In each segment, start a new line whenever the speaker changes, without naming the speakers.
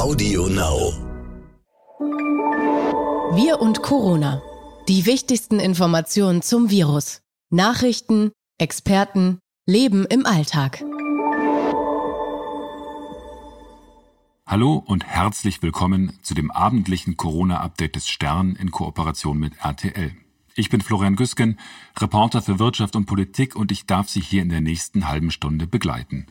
Audio Now.
Wir und Corona. Die wichtigsten Informationen zum Virus. Nachrichten, Experten, Leben im Alltag.
Hallo und herzlich willkommen zu dem abendlichen Corona-Update des Stern in Kooperation mit RTL. Ich bin Florian Güsken, Reporter für Wirtschaft und Politik und ich darf Sie hier in der nächsten halben Stunde begleiten.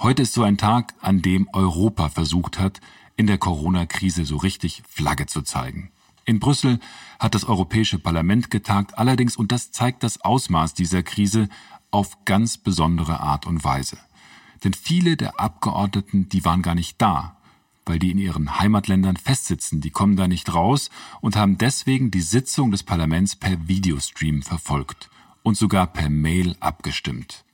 Heute ist so ein Tag, an dem Europa versucht hat, in der Corona-Krise so richtig Flagge zu zeigen. In Brüssel hat das Europäische Parlament getagt, allerdings, und das zeigt das Ausmaß dieser Krise, auf ganz besondere Art und Weise. Denn viele der Abgeordneten, die waren gar nicht da, weil die in ihren Heimatländern festsitzen, die kommen da nicht raus und haben deswegen die Sitzung des Parlaments per Videostream verfolgt und sogar per Mail abgestimmt.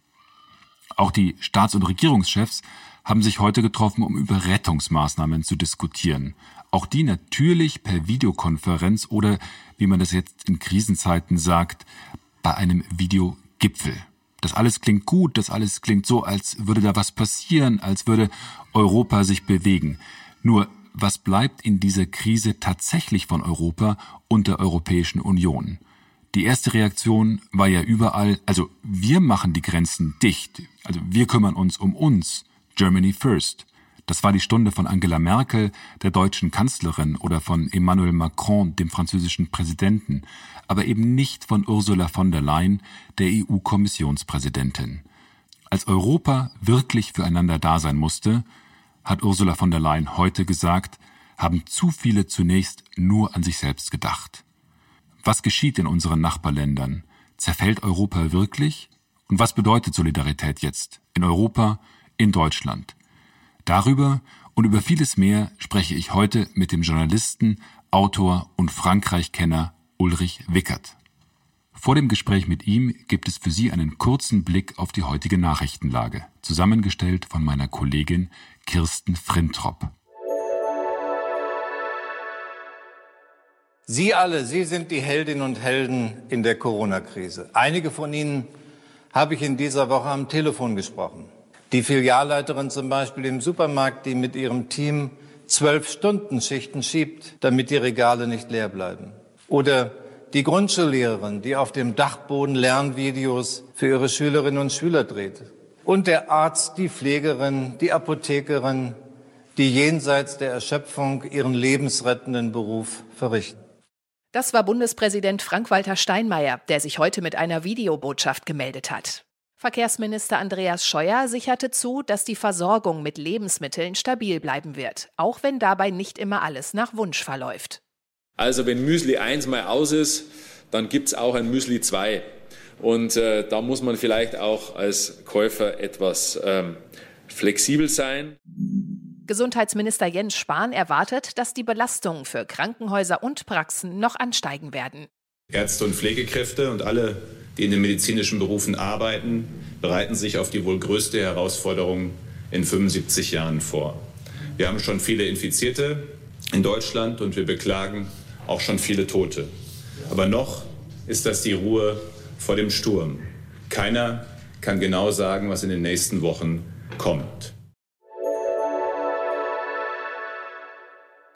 Auch die Staats- und Regierungschefs haben sich heute getroffen, um über Rettungsmaßnahmen zu diskutieren. Auch die natürlich per Videokonferenz oder, wie man das jetzt in Krisenzeiten sagt, bei einem Videogipfel. Das alles klingt gut, das alles klingt so, als würde da was passieren, als würde Europa sich bewegen. Nur was bleibt in dieser Krise tatsächlich von Europa und der Europäischen Union? Die erste Reaktion war ja überall, also wir machen die Grenzen dicht, also wir kümmern uns um uns, Germany first. Das war die Stunde von Angela Merkel, der deutschen Kanzlerin, oder von Emmanuel Macron, dem französischen Präsidenten, aber eben nicht von Ursula von der Leyen, der EU-Kommissionspräsidentin. Als Europa wirklich füreinander da sein musste, hat Ursula von der Leyen heute gesagt, haben zu viele zunächst nur an sich selbst gedacht. Was geschieht in unseren Nachbarländern? Zerfällt Europa wirklich? Und was bedeutet Solidarität jetzt in Europa, in Deutschland? Darüber und über vieles mehr spreche ich heute mit dem Journalisten, Autor und Frankreich-Kenner Ulrich Wickert. Vor dem Gespräch mit ihm gibt es für Sie einen kurzen Blick auf die heutige Nachrichtenlage, zusammengestellt von meiner Kollegin Kirsten Frintrop.
Sie alle, Sie sind die Heldinnen und Helden in der Corona-Krise. Einige von Ihnen habe ich in dieser Woche am Telefon gesprochen. Die Filialleiterin zum Beispiel im Supermarkt, die mit ihrem Team zwölf Stunden Schichten schiebt, damit die Regale nicht leer bleiben. Oder die Grundschullehrerin, die auf dem Dachboden Lernvideos für ihre Schülerinnen und Schüler dreht. Und der Arzt, die Pflegerin, die Apothekerin, die jenseits der Erschöpfung ihren lebensrettenden Beruf verrichten.
Das war Bundespräsident Frank-Walter Steinmeier, der sich heute mit einer Videobotschaft gemeldet hat. Verkehrsminister Andreas Scheuer sicherte zu, dass die Versorgung mit Lebensmitteln stabil bleiben wird, auch wenn dabei nicht immer alles nach Wunsch verläuft.
Also wenn Müsli 1 mal aus ist, dann gibt es auch ein Müsli 2. Und äh, da muss man vielleicht auch als Käufer etwas ähm, flexibel sein.
Gesundheitsminister Jens Spahn erwartet, dass die Belastungen für Krankenhäuser und Praxen noch ansteigen werden.
Ärzte und Pflegekräfte und alle, die in den medizinischen Berufen arbeiten, bereiten sich auf die wohl größte Herausforderung in 75 Jahren vor. Wir haben schon viele Infizierte in Deutschland und wir beklagen auch schon viele Tote. Aber noch ist das die Ruhe vor dem Sturm. Keiner kann genau sagen, was in den nächsten Wochen kommt.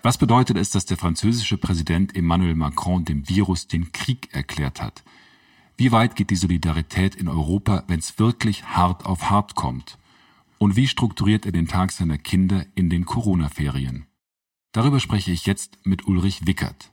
Was bedeutet es, dass der französische Präsident Emmanuel Macron dem Virus den Krieg erklärt hat? Wie weit geht die Solidarität in Europa, wenn es wirklich hart auf hart kommt? Und wie strukturiert er den Tag seiner Kinder in den Corona-Ferien? Darüber spreche ich jetzt mit Ulrich Wickert.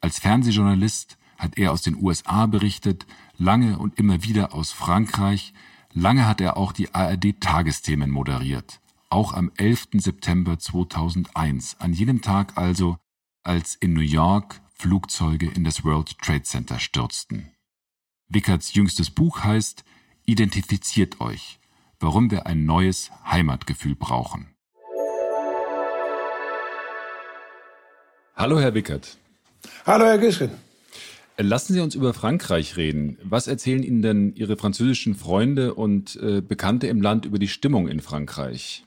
Als Fernsehjournalist hat er aus den USA berichtet, lange und immer wieder aus Frankreich, lange hat er auch die ARD-Tagesthemen moderiert, auch am 11. September 2001, an jenem Tag also, als in New York Flugzeuge in das World Trade Center stürzten. Wickerts jüngstes Buch heißt Identifiziert euch, warum wir ein neues Heimatgefühl brauchen. Hallo, Herr Wickert.
Hallo, Herr Güschen.
Lassen Sie uns über Frankreich reden. Was erzählen Ihnen denn Ihre französischen Freunde und äh, Bekannte im Land über die Stimmung in Frankreich?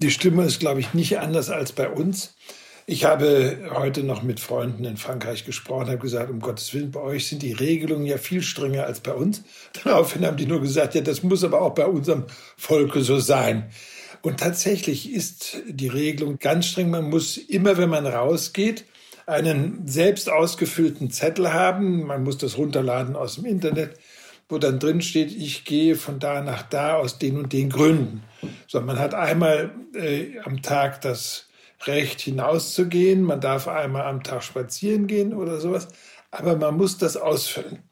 Die Stimmung ist, glaube ich, nicht anders als bei uns. Ich habe heute noch mit Freunden in Frankreich gesprochen, habe gesagt, um Gottes Willen, bei euch sind die Regelungen ja viel strenger als bei uns. Daraufhin haben die nur gesagt, ja, das muss aber auch bei unserem Volke so sein. Und tatsächlich ist die Regelung ganz streng. Man muss immer, wenn man rausgeht, einen selbst ausgefüllten Zettel haben. Man muss das runterladen aus dem Internet, wo dann drin steht, ich gehe von da nach da aus den und den Gründen. So, man hat einmal äh, am Tag das Recht hinauszugehen, man darf einmal am Tag spazieren gehen oder sowas, aber man muss das ausfüllen.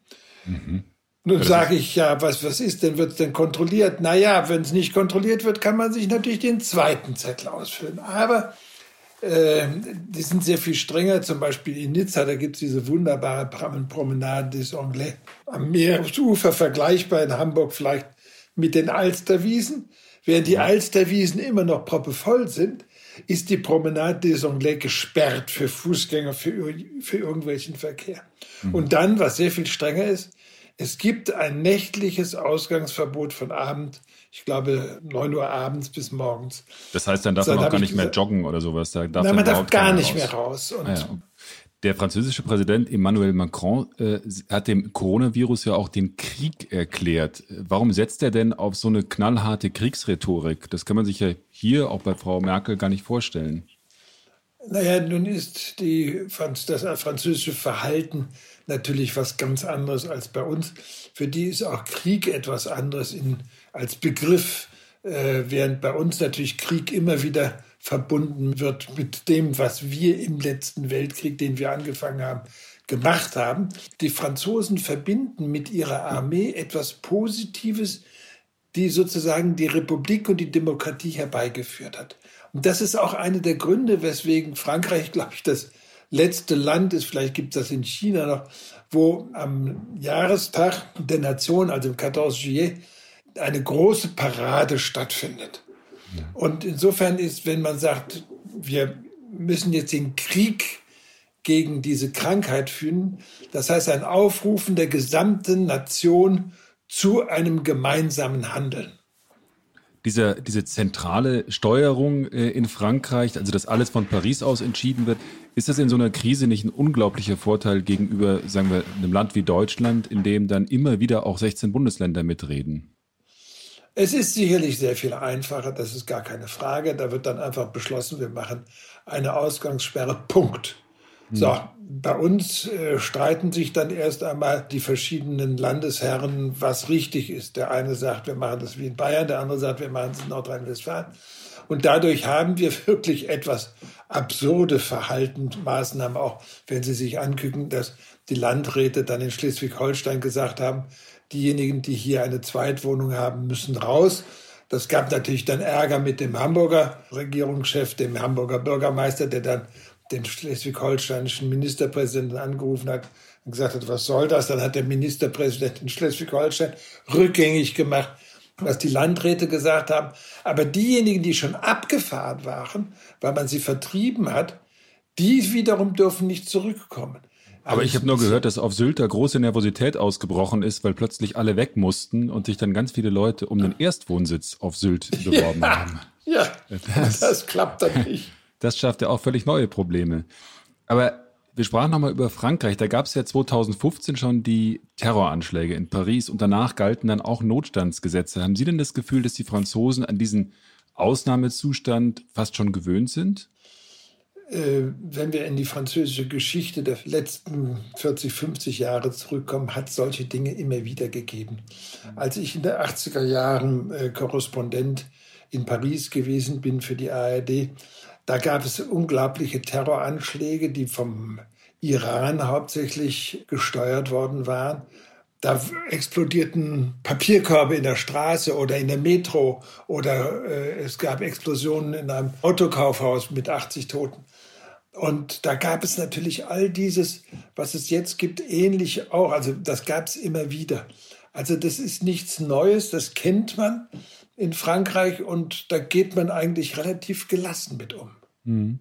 Mhm. Nun sage ich ja, was, was ist denn, wird es denn kontrolliert? Naja, wenn es nicht kontrolliert wird, kann man sich natürlich den zweiten Zettel ausfüllen. Aber äh, die sind sehr viel strenger. Zum Beispiel in Nizza, da gibt es diese wunderbare Promenade des Anglais am Meeresufer, vergleichbar in Hamburg vielleicht mit den Alsterwiesen. Während die Alsterwiesen immer noch proppevoll sind, ist die Promenade des Anglais gesperrt für Fußgänger, für, für irgendwelchen Verkehr. Mhm. Und dann, was sehr viel strenger ist, es gibt ein nächtliches Ausgangsverbot von Abend, ich glaube 9 Uhr abends bis morgens.
Das heißt, dann darf man auch gar nicht mehr joggen oder sowas.
Da darf Nein, man darf gar nicht raus. mehr raus.
Und ah ja. Der französische Präsident Emmanuel Macron äh, hat dem Coronavirus ja auch den Krieg erklärt. Warum setzt er denn auf so eine knallharte Kriegsrhetorik? Das kann man sich ja hier auch bei Frau Merkel gar nicht vorstellen.
Naja, nun ist die, das französische Verhalten natürlich was ganz anderes als bei uns. Für die ist auch Krieg etwas anderes in, als Begriff, äh, während bei uns natürlich Krieg immer wieder verbunden wird mit dem, was wir im letzten Weltkrieg, den wir angefangen haben, gemacht haben. Die Franzosen verbinden mit ihrer Armee etwas Positives, die sozusagen die Republik und die Demokratie herbeigeführt hat. Und das ist auch einer der Gründe, weswegen Frankreich, glaube ich, das letzte Land ist, vielleicht gibt es das in China noch, wo am Jahrestag der Nation, also im 14. Juillet, eine große Parade stattfindet. Und insofern ist, wenn man sagt, wir müssen jetzt den Krieg gegen diese Krankheit führen, das heißt ein Aufrufen der gesamten Nation zu einem gemeinsamen Handeln
diese, diese zentrale Steuerung äh, in Frankreich, also dass alles von Paris aus entschieden wird, ist das in so einer Krise nicht ein unglaublicher Vorteil gegenüber, sagen wir, einem Land wie Deutschland, in dem dann immer wieder auch 16 Bundesländer mitreden?
Es ist sicherlich sehr viel einfacher, das ist gar keine Frage. Da wird dann einfach beschlossen, wir machen eine Ausgangssperre, Punkt. So, hm. bei uns äh, streiten sich dann erst einmal die verschiedenen Landesherren, was richtig ist. Der eine sagt, wir machen das wie in Bayern, der andere sagt, wir machen es in Nordrhein-Westfalen. Und dadurch haben wir wirklich etwas absurde Verhaltensmaßnahmen, auch wenn Sie sich angucken, dass die Landräte dann in Schleswig-Holstein gesagt haben, diejenigen, die hier eine Zweitwohnung haben, müssen raus. Das gab natürlich dann Ärger mit dem Hamburger Regierungschef, dem Hamburger Bürgermeister, der dann den schleswig-holsteinischen Ministerpräsidenten angerufen hat und gesagt hat, was soll das? Dann hat der Ministerpräsident in Schleswig-Holstein rückgängig gemacht, was die Landräte gesagt haben. Aber diejenigen, die schon abgefahren waren, weil man sie vertrieben hat, die wiederum dürfen nicht zurückkommen.
Aber ich habe nur gehört, dass auf Sylt da große Nervosität ausgebrochen ist, weil plötzlich alle weg mussten und sich dann ganz viele Leute um den Erstwohnsitz auf Sylt beworben
ja,
haben.
Ja, das, das klappt dann nicht.
Das schafft ja auch völlig neue Probleme. Aber wir sprachen nochmal über Frankreich. Da gab es ja 2015 schon die Terroranschläge in Paris und danach galten dann auch Notstandsgesetze. Haben Sie denn das Gefühl, dass die Franzosen an diesen Ausnahmezustand fast schon gewöhnt sind?
Äh, wenn wir in die französische Geschichte der letzten 40, 50 Jahre zurückkommen, hat solche Dinge immer wieder gegeben. Als ich in den 80er Jahren äh, Korrespondent in Paris gewesen bin für die ARD, da gab es unglaubliche Terroranschläge, die vom Iran hauptsächlich gesteuert worden waren. Da explodierten Papierkörbe in der Straße oder in der Metro oder äh, es gab Explosionen in einem Autokaufhaus mit 80 Toten. Und da gab es natürlich all dieses, was es jetzt gibt, ähnlich auch. Also das gab es immer wieder. Also das ist nichts Neues, das kennt man in Frankreich und da geht man eigentlich relativ gelassen mit um. Mhm.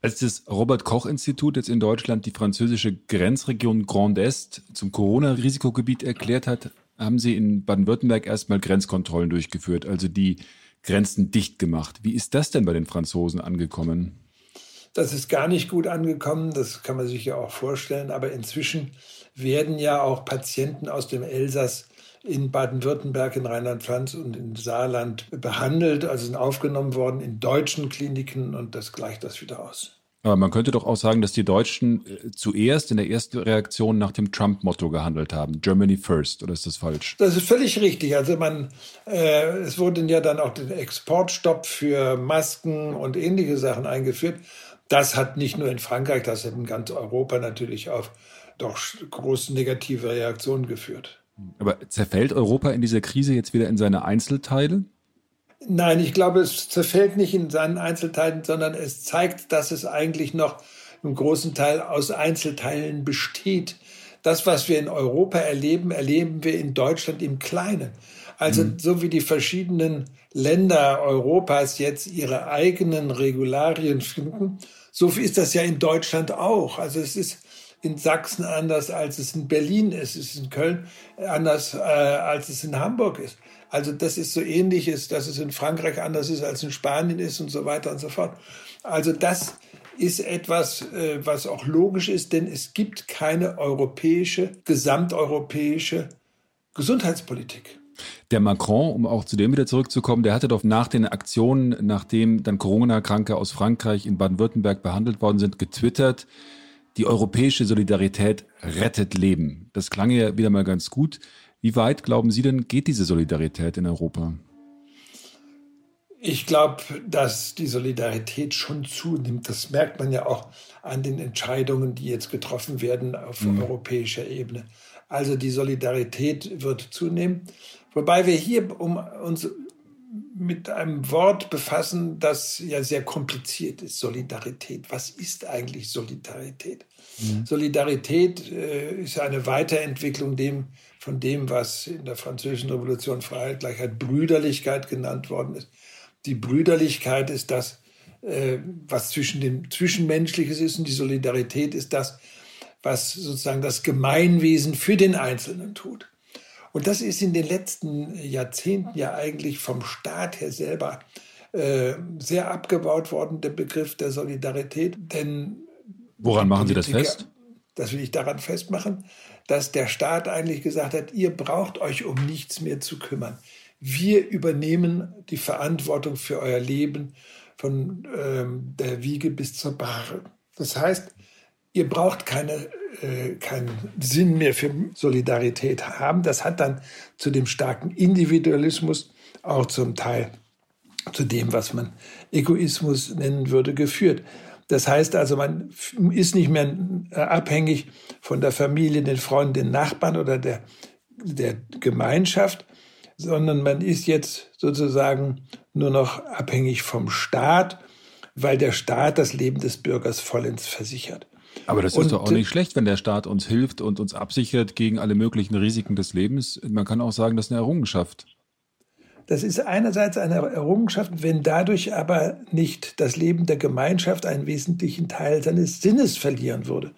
Als das Robert Koch Institut jetzt in Deutschland die französische Grenzregion Grand Est zum Corona-Risikogebiet erklärt hat, haben sie in Baden-Württemberg erstmal Grenzkontrollen durchgeführt, also die Grenzen dicht gemacht. Wie ist das denn bei den Franzosen angekommen?
Das ist gar nicht gut angekommen, das kann man sich ja auch vorstellen, aber inzwischen werden ja auch Patienten aus dem Elsass in Baden-Württemberg, in Rheinland-Pfalz und in Saarland behandelt, also sind aufgenommen worden in deutschen Kliniken und das gleicht das wieder aus.
Aber man könnte doch auch sagen, dass die Deutschen äh, zuerst in der ersten Reaktion nach dem Trump-Motto gehandelt haben. Germany first, oder ist das falsch?
Das ist völlig richtig. Also man, äh, es wurden ja dann auch den Exportstopp für Masken und ähnliche Sachen eingeführt. Das hat nicht nur in Frankreich, das hat in ganz Europa natürlich auf doch große negative Reaktionen geführt.
Aber zerfällt Europa in dieser Krise jetzt wieder in seine Einzelteile?
Nein, ich glaube, es zerfällt nicht in seinen Einzelteilen, sondern es zeigt, dass es eigentlich noch im großen Teil aus Einzelteilen besteht. Das, was wir in Europa erleben, erleben wir in Deutschland im Kleinen. Also mhm. so wie die verschiedenen Länder Europas jetzt ihre eigenen Regularien finden, so ist das ja in Deutschland auch. Also es ist in Sachsen anders, als es in Berlin ist. Es ist in Köln anders, äh, als es in Hamburg ist. Also das ist so ähnlich ist, dass es in Frankreich anders ist als in Spanien ist und so weiter und so fort. Also das ist etwas, äh, was auch logisch ist, denn es gibt keine europäische, gesamteuropäische Gesundheitspolitik.
Der Macron, um auch zu dem wieder zurückzukommen, der hatte doch nach den Aktionen, nachdem dann Corona-Kranke aus Frankreich in Baden-Württemberg behandelt worden sind, getwittert, die europäische Solidarität rettet Leben. Das klang ja wieder mal ganz gut. Wie weit, glauben Sie denn, geht diese Solidarität in Europa?
Ich glaube, dass die Solidarität schon zunimmt. Das merkt man ja auch an den Entscheidungen, die jetzt getroffen werden auf mhm. europäischer Ebene. Also die Solidarität wird zunehmen. Wobei wir hier um uns mit einem Wort befassen, das ja sehr kompliziert ist, Solidarität. Was ist eigentlich Solidarität? Mhm. Solidarität äh, ist eine Weiterentwicklung dem, von dem, was in der französischen Revolution Freiheit, Gleichheit, Brüderlichkeit genannt worden ist. Die Brüderlichkeit ist das, äh, was zwischen dem Zwischenmenschliches ist und die Solidarität ist das, was sozusagen das Gemeinwesen für den Einzelnen tut. Und das ist in den letzten Jahrzehnten ja eigentlich vom Staat her selber äh, sehr abgebaut worden, der Begriff der Solidarität. Denn
woran machen Sie das fest?
Das will ich daran festmachen dass der Staat eigentlich gesagt hat, ihr braucht euch um nichts mehr zu kümmern. Wir übernehmen die Verantwortung für euer Leben von ähm, der Wiege bis zur Bahre. Das heißt, ihr braucht keine, äh, keinen Sinn mehr für Solidarität haben. Das hat dann zu dem starken Individualismus, auch zum Teil zu dem, was man Egoismus nennen würde, geführt. Das heißt also, man ist nicht mehr äh, abhängig von der Familie, den Freunden, den Nachbarn oder der, der Gemeinschaft, sondern man ist jetzt sozusagen nur noch abhängig vom Staat, weil der Staat das Leben des Bürgers vollends versichert.
Aber das ist und, doch auch nicht schlecht, wenn der Staat uns hilft und uns absichert gegen alle möglichen Risiken des Lebens. Man kann auch sagen, das ist eine Errungenschaft.
Das ist einerseits eine Errungenschaft, wenn dadurch aber nicht das Leben der Gemeinschaft einen wesentlichen Teil seines Sinnes verlieren würde.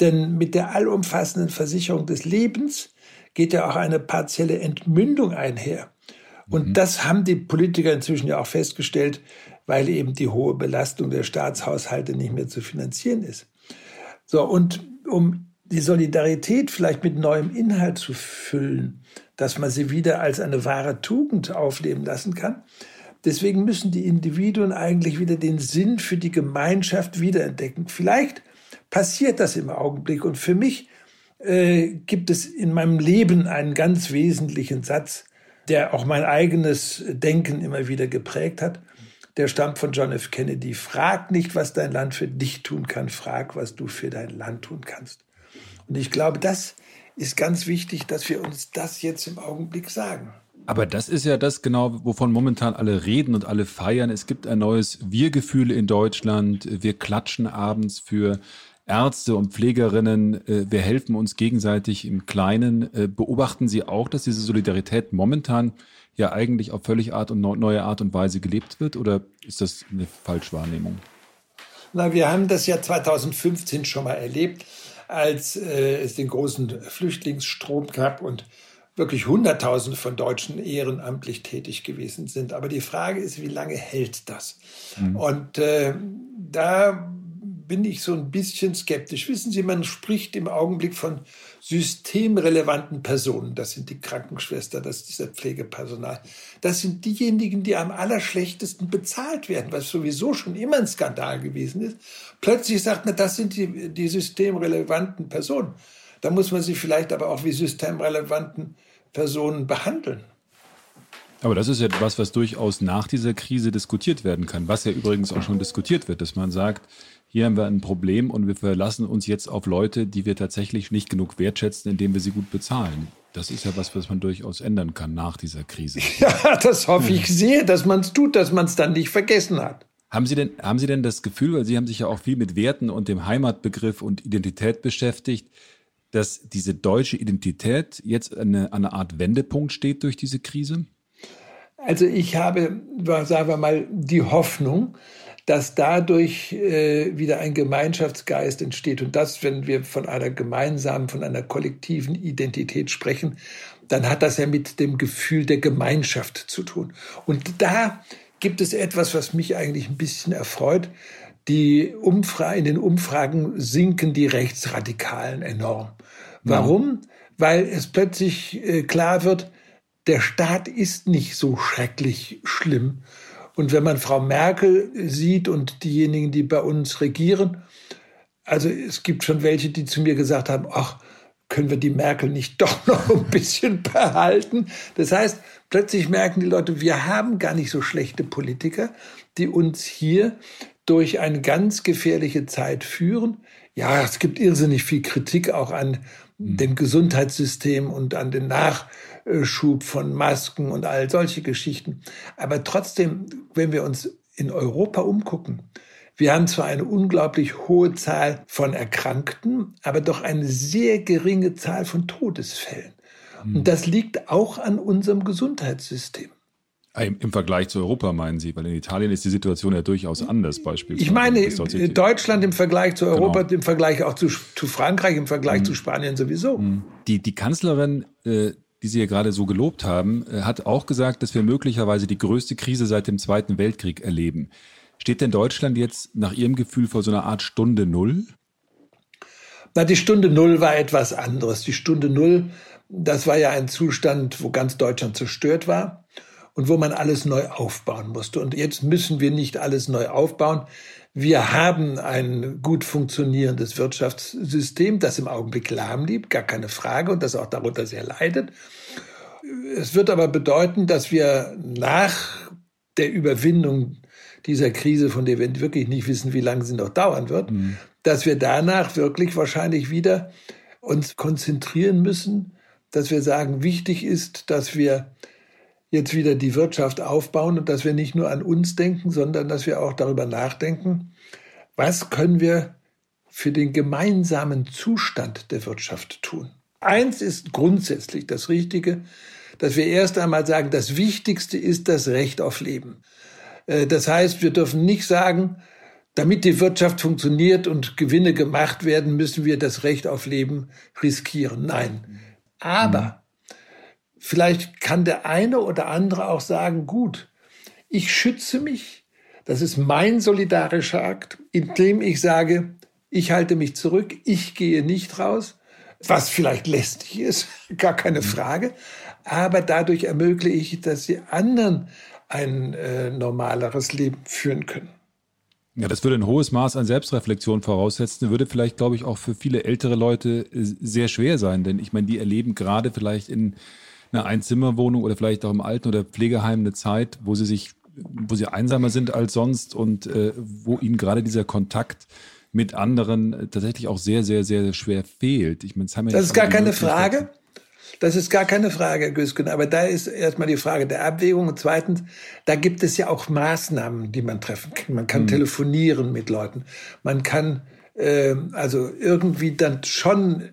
Denn mit der allumfassenden Versicherung des Lebens geht ja auch eine partielle Entmündung einher. Und mhm. das haben die Politiker inzwischen ja auch festgestellt, weil eben die hohe Belastung der Staatshaushalte nicht mehr zu finanzieren ist. So, und um die Solidarität vielleicht mit neuem Inhalt zu füllen, dass man sie wieder als eine wahre Tugend aufleben lassen kann. Deswegen müssen die Individuen eigentlich wieder den Sinn für die Gemeinschaft wiederentdecken. Vielleicht passiert das im Augenblick. Und für mich äh, gibt es in meinem Leben einen ganz wesentlichen Satz, der auch mein eigenes Denken immer wieder geprägt hat. Der stammt von John F. Kennedy. Frag nicht, was dein Land für dich tun kann. Frag, was du für dein Land tun kannst. Und ich glaube, das ist ganz wichtig, dass wir uns das jetzt im Augenblick sagen.
Aber das ist ja das genau, wovon momentan alle reden und alle feiern. Es gibt ein neues Wir-Gefühl in Deutschland. Wir klatschen abends für Ärzte und Pflegerinnen. Äh, wir helfen uns gegenseitig im Kleinen. Äh, beobachten Sie auch, dass diese Solidarität momentan ja eigentlich auf völlig Art und neue Art und Weise gelebt wird? Oder ist das eine Falschwahrnehmung?
Na, wir haben das ja 2015 schon mal erlebt als äh, es den großen Flüchtlingsstrom gab und wirklich Hunderttausende von Deutschen ehrenamtlich tätig gewesen sind. Aber die Frage ist, wie lange hält das? Mhm. Und äh, da bin ich so ein bisschen skeptisch. Wissen Sie, man spricht im Augenblick von systemrelevanten Personen. Das sind die Krankenschwester, das ist das Pflegepersonal. Das sind diejenigen, die am allerschlechtesten bezahlt werden, was sowieso schon immer ein Skandal gewesen ist. Plötzlich sagt man, das sind die, die systemrelevanten Personen. Da muss man sie vielleicht aber auch wie systemrelevanten Personen behandeln.
Aber das ist ja etwas, was durchaus nach dieser Krise diskutiert werden kann, was ja übrigens auch schon diskutiert wird, dass man sagt, hier haben wir ein Problem und wir verlassen uns jetzt auf Leute, die wir tatsächlich nicht genug wertschätzen, indem wir sie gut bezahlen. Das ist ja was, was man durchaus ändern kann nach dieser Krise.
Ja, das hoffe ich sehr, dass man es tut, dass man es dann nicht vergessen hat.
Haben Sie denn, haben Sie denn das Gefühl, weil Sie haben sich ja auch viel mit Werten und dem Heimatbegriff und Identität beschäftigt, dass diese deutsche Identität jetzt an eine Art Wendepunkt steht durch diese Krise?
Also ich habe, sagen wir mal, die Hoffnung, dass dadurch äh, wieder ein Gemeinschaftsgeist entsteht. Und das, wenn wir von einer gemeinsamen, von einer kollektiven Identität sprechen, dann hat das ja mit dem Gefühl der Gemeinschaft zu tun. Und da gibt es etwas, was mich eigentlich ein bisschen erfreut. Die Umfra in den Umfragen sinken die Rechtsradikalen enorm. Warum? Ja. Weil es plötzlich äh, klar wird, der Staat ist nicht so schrecklich schlimm. Und wenn man Frau Merkel sieht und diejenigen, die bei uns regieren, also es gibt schon welche, die zu mir gesagt haben, ach, können wir die Merkel nicht doch noch ein bisschen behalten? Das heißt, plötzlich merken die Leute, wir haben gar nicht so schlechte Politiker, die uns hier durch eine ganz gefährliche Zeit führen. Ja, es gibt irrsinnig viel Kritik auch an hm. dem Gesundheitssystem und an den Nachschub von Masken und all solche Geschichten. Aber trotzdem, wenn wir uns in Europa umgucken, wir haben zwar eine unglaublich hohe Zahl von Erkrankten, aber doch eine sehr geringe Zahl von Todesfällen. Und hm. das liegt auch an unserem Gesundheitssystem.
Im Vergleich zu Europa meinen Sie, weil in Italien ist die Situation ja durchaus anders beispielsweise.
Ich meine Deutschland im Vergleich zu Europa, genau. im Vergleich auch zu, zu, Frankreich, im Vergleich mhm. zu Spanien sowieso. Mhm.
Die, die Kanzlerin, äh, die Sie ja gerade so gelobt haben, äh, hat auch gesagt, dass wir möglicherweise die größte Krise seit dem Zweiten Weltkrieg erleben. Steht denn Deutschland jetzt nach Ihrem Gefühl vor so einer Art Stunde Null?
Na, die Stunde Null war etwas anderes. Die Stunde Null, das war ja ein Zustand, wo ganz Deutschland zerstört war und wo man alles neu aufbauen musste. Und jetzt müssen wir nicht alles neu aufbauen. Wir haben ein gut funktionierendes Wirtschaftssystem, das im Augenblick lahm liegt, gar keine Frage, und das auch darunter sehr leidet. Es wird aber bedeuten, dass wir nach der Überwindung dieser Krise, von der wir wirklich nicht wissen, wie lange sie noch dauern wird, mhm. dass wir danach wirklich wahrscheinlich wieder uns konzentrieren müssen, dass wir sagen, wichtig ist, dass wir jetzt wieder die Wirtschaft aufbauen und dass wir nicht nur an uns denken, sondern dass wir auch darüber nachdenken, was können wir für den gemeinsamen Zustand der Wirtschaft tun. Eins ist grundsätzlich das Richtige, dass wir erst einmal sagen, das Wichtigste ist das Recht auf Leben. Äh, das heißt, wir dürfen nicht sagen, damit die Wirtschaft funktioniert und Gewinne gemacht werden, müssen wir das Recht auf Leben riskieren. Nein. Aber Vielleicht kann der eine oder andere auch sagen, gut, ich schütze mich, das ist mein solidarischer Akt, indem ich sage, ich halte mich zurück, ich gehe nicht raus, was vielleicht lästig ist, gar keine Frage, aber dadurch ermögliche ich, dass die anderen ein äh, normaleres Leben führen können.
Ja, das würde ein hohes Maß an Selbstreflexion voraussetzen, würde vielleicht, glaube ich, auch für viele ältere Leute äh, sehr schwer sein, denn ich meine, die erleben gerade vielleicht in eine Einzimmerwohnung oder vielleicht auch im Alten- oder Pflegeheim eine Zeit, wo sie sich, wo sie einsamer sind als sonst und äh, wo ihnen gerade dieser Kontakt mit anderen tatsächlich auch sehr, sehr, sehr schwer fehlt.
Ich meine, das, haben das ist gar keine Frage. Das ist gar keine Frage, Güsken. Aber da ist erstmal die Frage der Abwägung. Und zweitens, da gibt es ja auch Maßnahmen, die man treffen kann. Man kann hm. telefonieren mit Leuten. Man kann äh, also irgendwie dann schon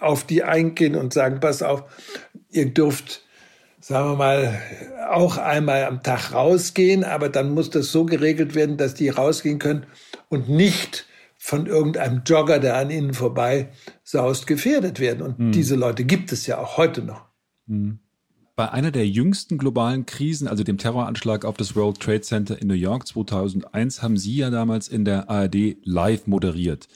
auf die eingehen und sagen, pass auf, ihr dürft, sagen wir mal, auch einmal am Tag rausgehen, aber dann muss das so geregelt werden, dass die rausgehen können und nicht von irgendeinem Jogger, der an ihnen vorbei saust, gefährdet werden. Und hm. diese Leute gibt es ja auch heute noch. Hm.
Bei einer der jüngsten globalen Krisen, also dem Terroranschlag auf das World Trade Center in New York 2001, haben Sie ja damals in der ARD live moderiert.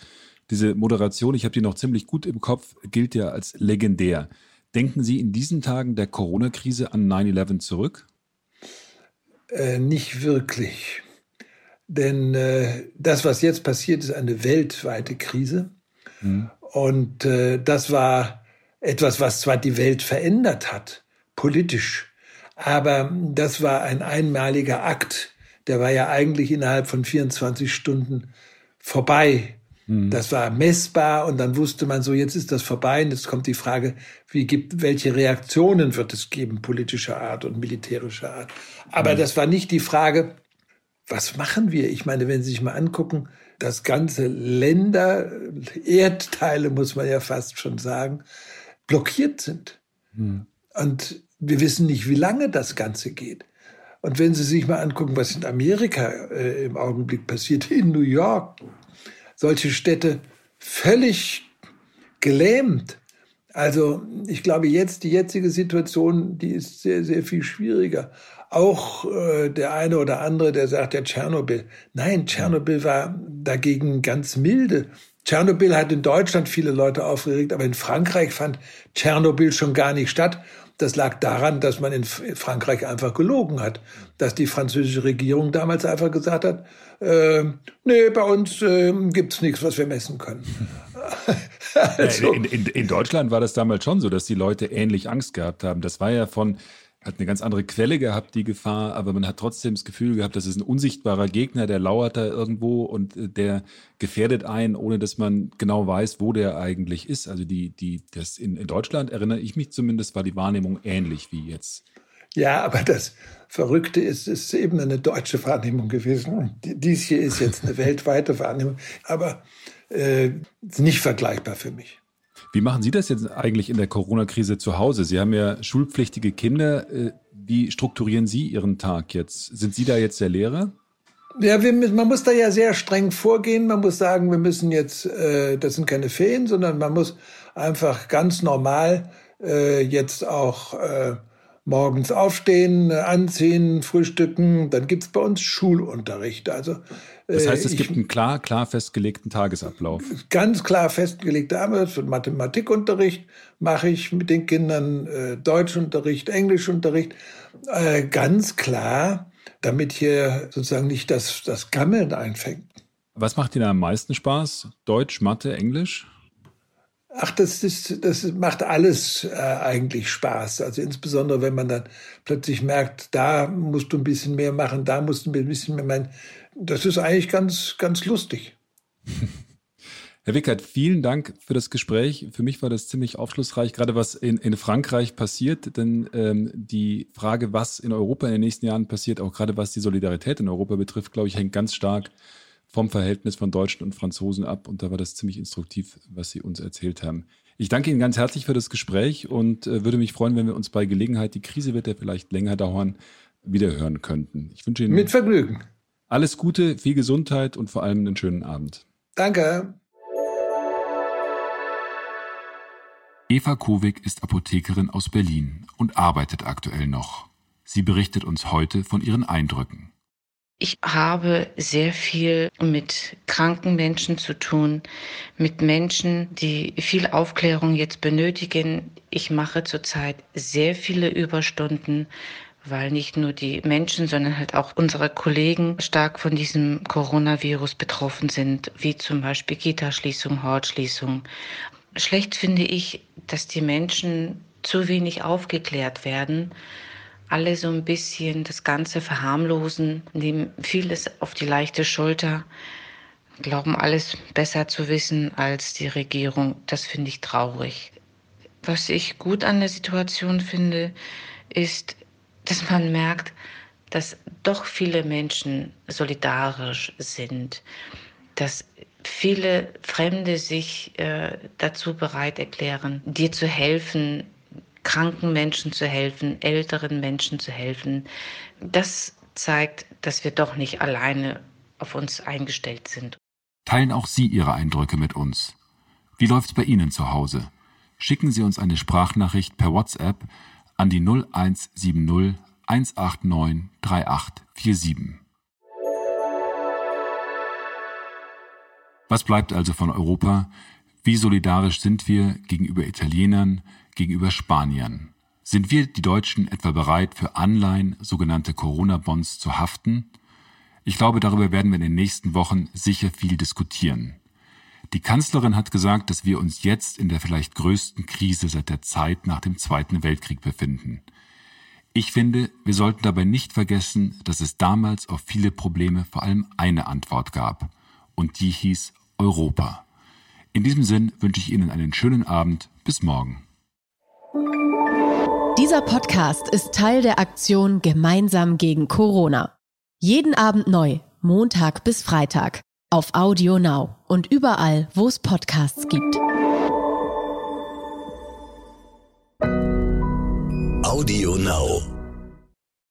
Diese Moderation, ich habe die noch ziemlich gut im Kopf, gilt ja als legendär. Denken Sie in diesen Tagen der Corona-Krise an 9-11 zurück?
Äh, nicht wirklich. Denn äh, das, was jetzt passiert, ist eine weltweite Krise. Mhm. Und äh, das war etwas, was zwar die Welt verändert hat, politisch, aber das war ein einmaliger Akt. Der war ja eigentlich innerhalb von 24 Stunden vorbei. Mhm. Das war messbar und dann wusste man so, jetzt ist das vorbei und jetzt kommt die Frage, wie gibt, welche Reaktionen wird es geben, politischer Art und militärischer Art. Aber mhm. das war nicht die Frage, was machen wir? Ich meine, wenn Sie sich mal angucken, dass ganze Länder, Erdteile muss man ja fast schon sagen, blockiert sind. Mhm. Und wir wissen nicht, wie lange das Ganze geht. Und wenn Sie sich mal angucken, was in Amerika äh, im Augenblick passiert, in New York, solche Städte völlig gelähmt. Also ich glaube jetzt, die jetzige Situation, die ist sehr, sehr viel schwieriger. Auch äh, der eine oder andere, der sagt, ja, Tschernobyl. Nein, Tschernobyl war dagegen ganz milde. Tschernobyl hat in Deutschland viele Leute aufgeregt, aber in Frankreich fand Tschernobyl schon gar nicht statt. Das lag daran, dass man in Frankreich einfach gelogen hat, dass die französische Regierung damals einfach gesagt hat, äh, nee, bei uns äh, gibt's nichts, was wir messen können.
also. in, in, in Deutschland war das damals schon so, dass die Leute ähnlich Angst gehabt haben. Das war ja von hat eine ganz andere Quelle gehabt, die Gefahr, aber man hat trotzdem das Gefühl gehabt, das ist ein unsichtbarer Gegner, der lauert da irgendwo und äh, der gefährdet einen, ohne dass man genau weiß, wo der eigentlich ist. Also die, die, das in, in Deutschland erinnere ich mich zumindest, war die Wahrnehmung ähnlich wie jetzt.
Ja, aber das Verrückte ist, es ist eben eine deutsche Wahrnehmung gewesen. Dies hier ist jetzt eine weltweite Wahrnehmung, aber äh, nicht vergleichbar für mich.
Wie machen Sie das jetzt eigentlich in der Corona-Krise zu Hause? Sie haben ja schulpflichtige Kinder. Äh, wie strukturieren Sie Ihren Tag jetzt? Sind Sie da jetzt der Lehrer?
Ja, wir, man muss da ja sehr streng vorgehen. Man muss sagen, wir müssen jetzt, äh, das sind keine Ferien, sondern man muss einfach ganz normal äh, jetzt auch äh, morgens aufstehen, anziehen, frühstücken. Dann gibt's bei uns Schulunterricht. Also
das heißt, es ich, gibt einen klar, klar festgelegten Tagesablauf.
Ganz klar festgelegter Ablauf. Mathematikunterricht mache ich mit den Kindern, äh, Deutschunterricht, Englischunterricht. Äh, ganz klar, damit hier sozusagen nicht das, das Gammeln einfängt.
Was macht Ihnen am meisten Spaß? Deutsch, Mathe, Englisch?
Ach, das, ist, das macht alles äh, eigentlich Spaß. Also insbesondere, wenn man dann plötzlich merkt, da musst du ein bisschen mehr machen, da musst du ein bisschen mehr. Mein, das ist eigentlich ganz, ganz lustig.
Herr Wickert, vielen Dank für das Gespräch. Für mich war das ziemlich aufschlussreich, gerade was in, in Frankreich passiert. Denn ähm, die Frage, was in Europa in den nächsten Jahren passiert, auch gerade was die Solidarität in Europa betrifft, glaube ich, hängt ganz stark vom Verhältnis von Deutschen und Franzosen ab. Und da war das ziemlich instruktiv, was Sie uns erzählt haben. Ich danke Ihnen ganz herzlich für das Gespräch und äh, würde mich freuen, wenn wir uns bei Gelegenheit, die Krise wird ja vielleicht länger dauern, wieder hören könnten. Ich wünsche Ihnen
mit Vergnügen
alles Gute, viel Gesundheit und vor allem einen schönen Abend.
Danke.
Eva Kowik ist Apothekerin aus Berlin und arbeitet aktuell noch. Sie berichtet uns heute von ihren Eindrücken.
Ich habe sehr viel mit kranken Menschen zu tun, mit Menschen, die viel Aufklärung jetzt benötigen. Ich mache zurzeit sehr viele Überstunden, weil nicht nur die Menschen, sondern halt auch unsere Kollegen stark von diesem Coronavirus betroffen sind, wie zum Beispiel Gitterschließung, Hortschließung. Schlecht finde ich, dass die Menschen zu wenig aufgeklärt werden alle so ein bisschen das Ganze verharmlosen, nehmen vieles auf die leichte Schulter, glauben alles besser zu wissen als die Regierung. Das finde ich traurig. Was ich gut an der Situation finde, ist, dass man merkt, dass doch viele Menschen solidarisch sind, dass viele Fremde sich äh, dazu bereit erklären, dir zu helfen, kranken Menschen zu helfen, älteren Menschen zu helfen. Das zeigt, dass wir doch nicht alleine auf uns eingestellt sind.
Teilen auch Sie Ihre Eindrücke mit uns. Wie läuft's bei Ihnen zu Hause? Schicken Sie uns eine Sprachnachricht per WhatsApp an die 0170 189 3847. Was bleibt also von Europa? Wie solidarisch sind wir gegenüber Italienern, gegenüber Spaniern? Sind wir, die Deutschen, etwa bereit, für Anleihen, sogenannte Corona-Bonds, zu haften? Ich glaube, darüber werden wir in den nächsten Wochen sicher viel diskutieren. Die Kanzlerin hat gesagt, dass wir uns jetzt in der vielleicht größten Krise seit der Zeit nach dem Zweiten Weltkrieg befinden. Ich finde, wir sollten dabei nicht vergessen, dass es damals auf viele Probleme vor allem eine Antwort gab. Und die hieß Europa. In diesem Sinn wünsche ich Ihnen einen schönen Abend. Bis morgen.
Dieser Podcast ist Teil der Aktion Gemeinsam gegen Corona. Jeden Abend neu, Montag bis Freitag, auf Audio Now und überall, wo es Podcasts gibt.
Audio Now.